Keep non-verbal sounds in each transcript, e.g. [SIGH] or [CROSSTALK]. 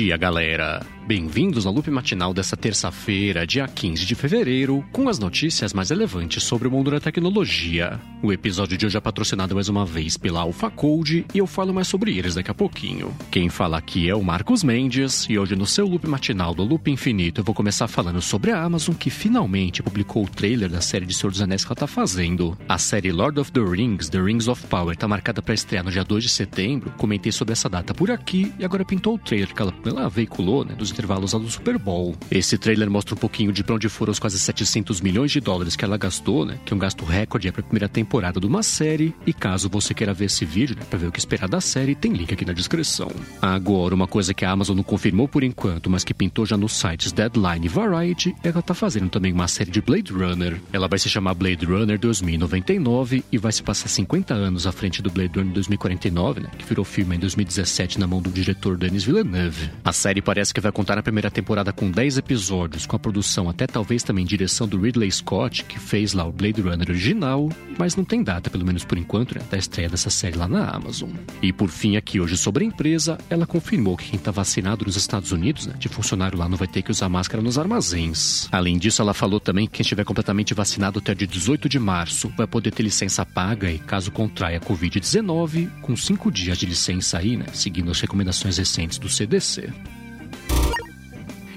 dia, galera! Bem-vindos ao loop matinal dessa terça-feira, dia 15 de fevereiro, com as notícias mais relevantes sobre o mundo da tecnologia. O episódio de hoje é patrocinado mais uma vez pela Alpha Code e eu falo mais sobre eles daqui a pouquinho. Quem fala aqui é o Marcos Mendes e hoje no seu loop matinal do Loop Infinito eu vou começar falando sobre a Amazon que finalmente publicou o trailer da série de Senhor dos Anéis que ela tá fazendo. A série Lord of the Rings, The Rings of Power, tá marcada para estrear no dia 2 de setembro. Comentei sobre essa data por aqui e agora pintou o trailer que ela, ela veiculou, né, dos intervalos do Super Bowl. Esse trailer mostra um pouquinho de pra onde foram os quase 700 milhões de dólares que ela gastou, né? Que é um gasto recorde para a primeira temporada de uma série. E caso você queira ver esse vídeo, né, pra ver o que esperar da série, tem link aqui na descrição. Agora, uma coisa que a Amazon não confirmou por enquanto, mas que pintou já nos sites Deadline e Variety, é que ela tá fazendo também uma série de Blade Runner. Ela vai se chamar Blade Runner 2099 e vai se passar 50 anos à frente do Blade Runner 2049, né? Que virou filme em 2017 na mão do diretor Denis Villeneuve. A série parece que vai contar na primeira temporada com 10 episódios, com a produção até talvez também direção do Ridley Scott, que fez lá o Blade Runner original, mas não tem data, pelo menos por enquanto, né, da estreia dessa série lá na Amazon. E por fim, aqui hoje sobre a empresa, ela confirmou que quem está vacinado nos Estados Unidos, né, de funcionário lá, não vai ter que usar máscara nos armazéns. Além disso, ela falou também que quem estiver completamente vacinado até dia 18 de março vai poder ter licença paga e, caso contraia a Covid-19, com cinco dias de licença aí, né, seguindo as recomendações recentes do CDC.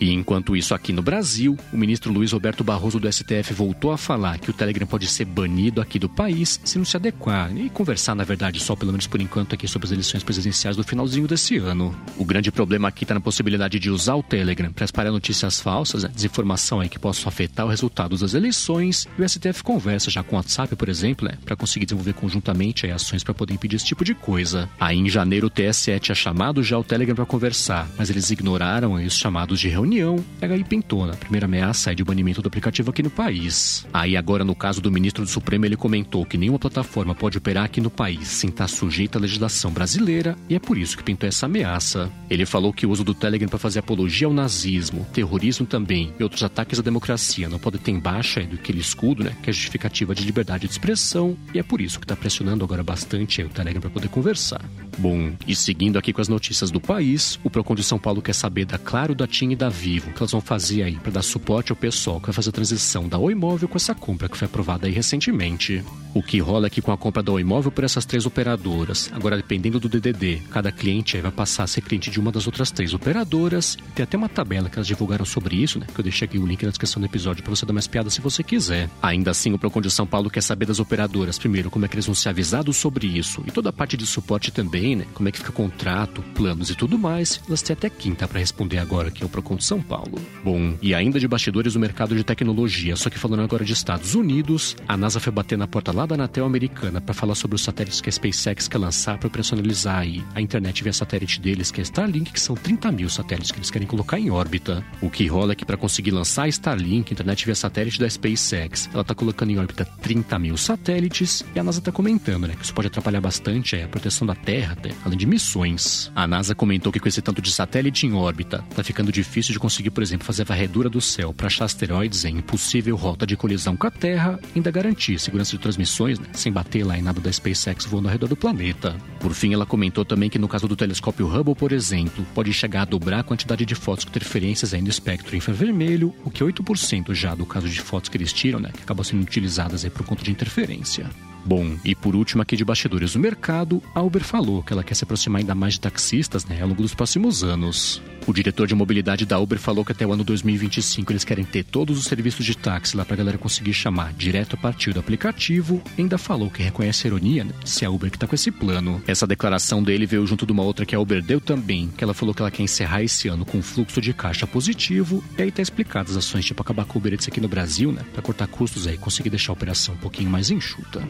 E enquanto isso, aqui no Brasil, o ministro Luiz Roberto Barroso do STF voltou a falar que o Telegram pode ser banido aqui do país se não se adequar e conversar, na verdade, só pelo menos por enquanto aqui sobre as eleições presidenciais do finalzinho desse ano. O grande problema aqui está na possibilidade de usar o Telegram para espalhar notícias falsas, né, desinformação aí que possam afetar o resultado das eleições. E o STF conversa já com o WhatsApp, por exemplo, né, para conseguir desenvolver conjuntamente aí, ações para poder impedir esse tipo de coisa. Aí em janeiro o TSE tinha chamado já o Telegram para conversar, mas eles ignoraram aí, os chamados de reunião reunião, pega aí pintou, né? Primeira ameaça é de banimento do aplicativo aqui no país. Aí agora, no caso do ministro do Supremo, ele comentou que nenhuma plataforma pode operar aqui no país sem estar sujeita à legislação brasileira e é por isso que pintou essa ameaça. Ele falou que o uso do Telegram para fazer apologia ao nazismo, terrorismo também e outros ataques à democracia não pode ter baixa do que ele escudo, né? Que é justificativa de liberdade de expressão e é por isso que está pressionando agora bastante o Telegram para poder conversar. Bom, e seguindo aqui com as notícias do país, o Procon de São Paulo quer saber da Claro, da TIM e da Vivo, que elas vão fazer aí para dar suporte ao pessoal que vai fazer a transição da Oi Móvel com essa compra que foi aprovada aí recentemente. O que rola aqui com a compra da Oi Móvel por essas três operadoras. Agora, dependendo do DDD, cada cliente aí vai passar a ser cliente de uma das outras três operadoras. Tem até uma tabela que elas divulgaram sobre isso, né? Que eu deixei aqui o link na descrição do episódio para você dar mais piada se você quiser. Ainda assim, o Procon de São Paulo quer saber das operadoras, primeiro, como é que eles vão ser avisados sobre isso e toda a parte de suporte também, né? Como é que fica contrato, planos e tudo mais. Elas têm até quinta para responder agora, que é o Procon de São Paulo. Bom, e ainda de bastidores do mercado de tecnologia, só que falando agora de Estados Unidos, a NASA foi bater na porta lá da Anatel americana para falar sobre os satélites que a SpaceX quer lançar para personalizar aí a internet via satélite deles, que é Starlink, que são 30 mil satélites que eles querem colocar em órbita. O que rola é que para conseguir lançar a Starlink, internet via satélite da SpaceX, ela tá colocando em órbita 30 mil satélites e a NASA tá comentando, né, que isso pode atrapalhar bastante é, a proteção da Terra, né, além de missões. A NASA comentou que com esse tanto de satélite em órbita, tá ficando difícil de conseguir, por exemplo, fazer a varredura do céu para achar asteroides em impossível rota de colisão com a Terra, ainda garantir segurança de transmissões, né, sem bater lá em nada da SpaceX voando ao redor do planeta. Por fim, ela comentou também que no caso do telescópio Hubble, por exemplo, pode chegar a dobrar a quantidade de fotos com interferências aí no espectro infravermelho, o que é 8% já do caso de fotos que eles tiram, né, que acabam sendo utilizadas aí por conta de interferência. Bom, e por último aqui de bastidores do mercado, a Uber falou que ela quer se aproximar ainda mais de taxistas né, ao longo dos próximos anos. O diretor de mobilidade da Uber falou que até o ano 2025 eles querem ter todos os serviços de táxi lá pra galera conseguir chamar direto a partir do aplicativo. Ainda falou que reconhece a ironia né, se é a Uber que tá com esse plano. Essa declaração dele veio junto de uma outra que a Uber deu também, que ela falou que ela quer encerrar esse ano com um fluxo de caixa positivo. E aí tá explicado as ações tipo acabar com o Uber aqui no Brasil, né, pra cortar custos aí conseguir deixar a operação um pouquinho mais enxuta.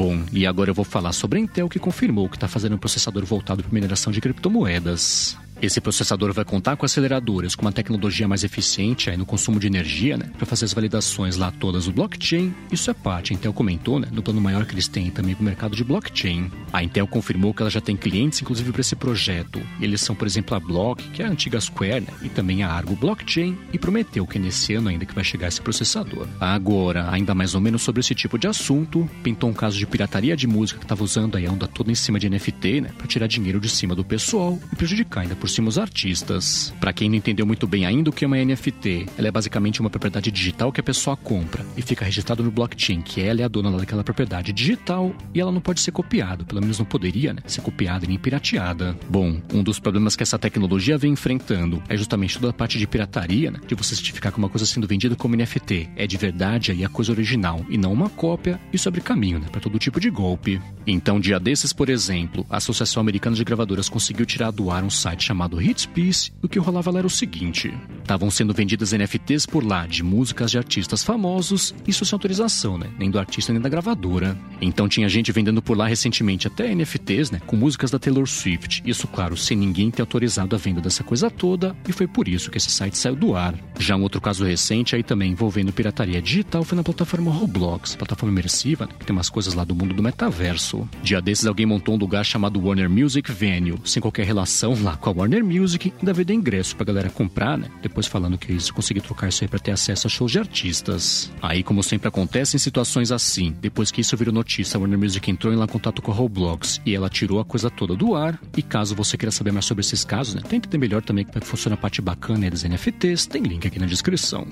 Bom, e agora eu vou falar sobre a Intel que confirmou que está fazendo um processador voltado para mineração de criptomoedas. Esse processador vai contar com aceleradoras com uma tecnologia mais eficiente aí no consumo de energia, né, para fazer as validações lá todas do blockchain. Isso é parte, a Intel comentou, né, no plano maior que eles têm também para o mercado de blockchain. A Intel confirmou que ela já tem clientes, inclusive para esse projeto. Eles são, por exemplo, a Block, que é a antiga Square, né, e também a Argo Blockchain, e prometeu que nesse ano ainda que vai chegar esse processador. Agora, ainda mais ou menos sobre esse tipo de assunto, pintou um caso de pirataria de música que estava usando aí a onda toda em cima de NFT, né, para tirar dinheiro de cima do pessoal e prejudicar ainda por cima os artistas. Para quem não entendeu muito bem ainda o que é uma NFT, ela é basicamente uma propriedade digital que a pessoa compra e fica registrado no blockchain que ela é a dona daquela propriedade digital e ela não pode ser copiada, pelo menos não poderia, né, ser copiada nem pirateada. Bom, um dos problemas que essa tecnologia vem enfrentando é justamente toda a parte de pirataria, né, de você certificar que uma coisa sendo vendida como NFT é de verdade aí a coisa original e não uma cópia, isso abre caminho, né, para todo tipo de golpe. Então, dia desses, por exemplo, a Associação Americana de Gravadoras conseguiu tirar do ar um site chamado Hitspace. O que rolava lá era o seguinte: estavam sendo vendidas NFTs por lá de músicas de artistas famosos, isso sem autorização, né? Nem do artista nem da gravadora. Então tinha gente vendendo por lá recentemente até NFTs, né? Com músicas da Taylor Swift. Isso, claro, sem ninguém ter autorizado a venda dessa coisa toda, e foi por isso que esse site saiu do ar. Já um outro caso recente aí também envolvendo pirataria digital foi na plataforma Roblox, plataforma imersiva, né? que tem umas coisas lá do mundo do metaverso. Dia desses alguém montou um lugar chamado Warner Music Venue, sem qualquer relação lá com a Warner Music, ainda vender ingresso pra galera comprar, né? Depois falando que eles conseguiram trocar isso aí pra ter acesso a shows de artistas. Aí, como sempre acontece em situações assim, depois que isso virou notícia, a Warner Music entrou em contato com a Roblox e ela tirou a coisa toda do ar. E caso você queira saber mais sobre esses casos, né? Tenta entender melhor também como é funciona a parte bacana das NFTs, tem link aqui na descrição.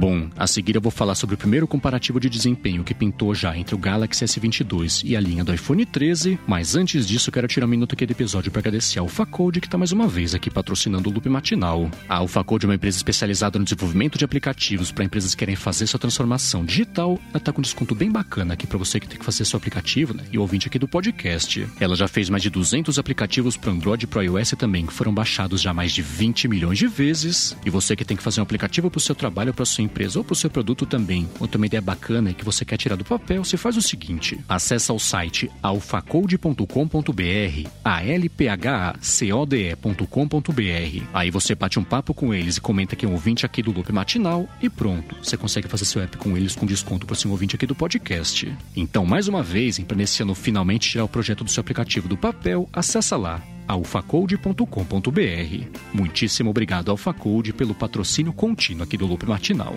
Bom, a seguir eu vou falar sobre o primeiro comparativo de desempenho que pintou já entre o Galaxy S22 e a linha do iPhone 13, mas antes disso quero tirar um minuto aqui do episódio para agradecer a AlphaCode que está mais uma vez aqui patrocinando o Loop Matinal. A AlphaCode é uma empresa especializada no desenvolvimento de aplicativos para empresas que querem fazer sua transformação digital. Ela está com um desconto bem bacana aqui para você que tem que fazer seu aplicativo né, e ouvinte aqui do podcast. Ela já fez mais de 200 aplicativos para Android e para iOS também, que foram baixados já mais de 20 milhões de vezes. E você que tem que fazer um aplicativo para o seu trabalho para sua empresa ou para o seu produto também, outra ideia bacana que você quer tirar do papel, você faz o seguinte: acessa o site alfacode.com.br, alphacode.com.br. Aí você bate um papo com eles e comenta que é um ouvinte aqui do Loop Matinal e pronto, você consegue fazer seu app com eles com desconto para ser um ouvinte aqui do podcast. Então, mais uma vez, para nesse ano finalmente tirar o projeto do seu aplicativo do papel, acessa lá alfacode.com.br. Muitíssimo obrigado, Alfacode, pelo patrocínio contínuo aqui do Loop Matinal.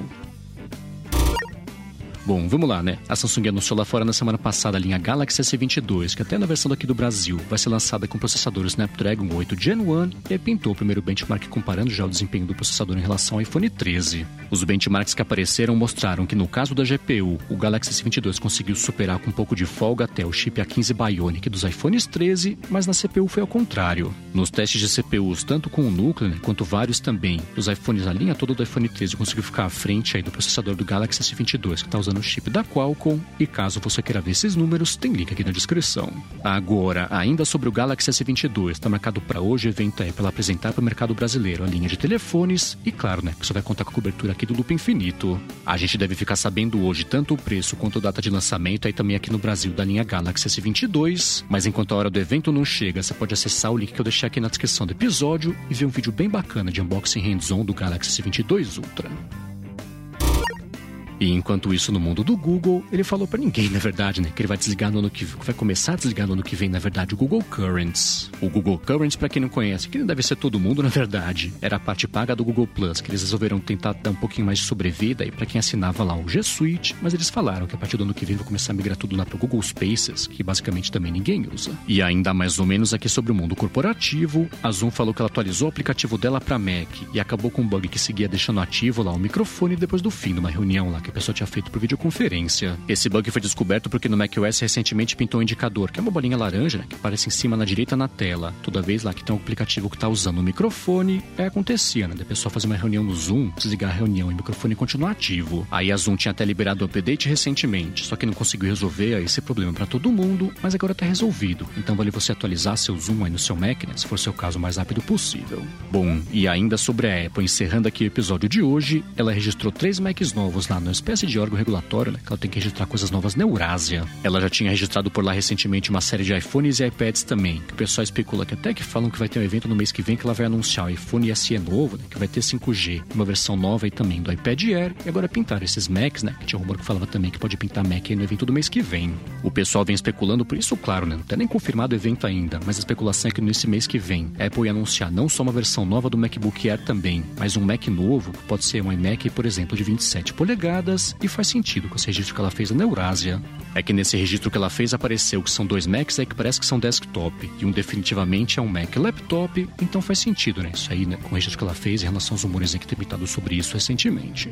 Bom, vamos lá, né? A Samsung anunciou lá fora na semana passada a linha Galaxy S22, que até na versão daqui do Brasil vai ser lançada com processador Snapdragon 8 Gen 1 e pintou o primeiro benchmark comparando já o desempenho do processador em relação ao iPhone 13. Os benchmarks que apareceram mostraram que no caso da GPU, o Galaxy S22 conseguiu superar com um pouco de folga até o chip A15 Bionic dos iPhones 13, mas na CPU foi ao contrário. Nos testes de CPUs, tanto com o núcleo né, quanto vários também, os iPhones, a linha toda do iPhone 13 conseguiu ficar à frente aí do processador do Galaxy S22, que está usando no chip da Qualcomm e caso você queira ver esses números, tem link aqui na descrição. Agora, ainda sobre o Galaxy S22, está marcado para hoje o evento é para apresentar para o mercado brasileiro a linha de telefones e claro, né, que você vai contar com a cobertura aqui do Loop Infinito. A gente deve ficar sabendo hoje tanto o preço quanto a data de lançamento aí também aqui no Brasil da linha Galaxy S22, mas enquanto a hora do evento não chega, você pode acessar o link que eu deixei aqui na descrição do episódio e ver um vídeo bem bacana de unboxing hands-on do Galaxy S22 Ultra. E enquanto isso, no mundo do Google, ele falou para ninguém, na verdade, né? Que ele vai desligar no ano que vai começar a desligar no ano que vem, na verdade, o Google Currents. O Google Currents, para quem não conhece, que não deve ser todo mundo, [LAUGHS] na verdade, era a parte paga do Google Plus, que eles resolveram tentar dar um pouquinho mais de sobrevida aí para quem assinava lá o G Suite, mas eles falaram que a partir do ano que vem vai começar a migrar tudo lá pro Google Spaces, que basicamente também ninguém usa. E ainda mais ou menos aqui sobre o mundo corporativo, a Zoom falou que ela atualizou o aplicativo dela para Mac e acabou com um bug que seguia deixando ativo lá o microfone depois do fim de uma reunião lá que a pessoa tinha feito por videoconferência. Esse bug foi descoberto porque no macOS recentemente pintou um indicador, que é uma bolinha laranja, né, que aparece em cima na direita na tela. Toda vez lá que tem um aplicativo que está usando o microfone, é acontecia, né, da pessoa fazer uma reunião no Zoom, desligar a reunião e o microfone continuar ativo. Aí a Zoom tinha até liberado o update recentemente, só que não conseguiu resolver esse problema para todo mundo, mas agora está resolvido. Então vale você atualizar seu Zoom aí no seu Mac, né, se for seu caso, o mais rápido possível. Bom, e ainda sobre a Apple, encerrando aqui o episódio de hoje, ela registrou três Macs novos lá no espécie de órgão regulatório, né? Que ela tem que registrar coisas novas na Eurásia. Ela já tinha registrado por lá recentemente uma série de iPhones e iPads também, que o pessoal especula que até que falam que vai ter um evento no mês que vem que ela vai anunciar o iPhone SE novo, né? Que vai ter 5G, uma versão nova aí também do iPad Air, e agora pintar esses Macs, né? Que tinha um rumor que falava também que pode pintar Mac aí no evento do mês que vem. O pessoal vem especulando por isso, claro, né? Não tem nem confirmado o evento ainda, mas a especulação é que nesse mês que vem a Apple ia anunciar não só uma versão nova do MacBook Air também, mas um Mac novo, que pode ser um iMac, por exemplo, de 27 polegadas, e faz sentido com esse registro que ela fez na Eurásia. É que nesse registro que ela fez apareceu que são dois Macs aí que parece que são desktop, e um definitivamente é um Mac laptop, então faz sentido, né? Isso aí, né? Com o registro que ela fez em relação aos rumores que tem pintado sobre isso recentemente.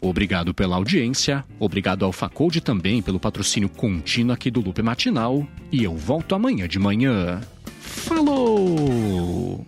Obrigado pela audiência, obrigado ao Facode também pelo patrocínio contínuo aqui do Loop Matinal, e eu volto amanhã de manhã. Falou!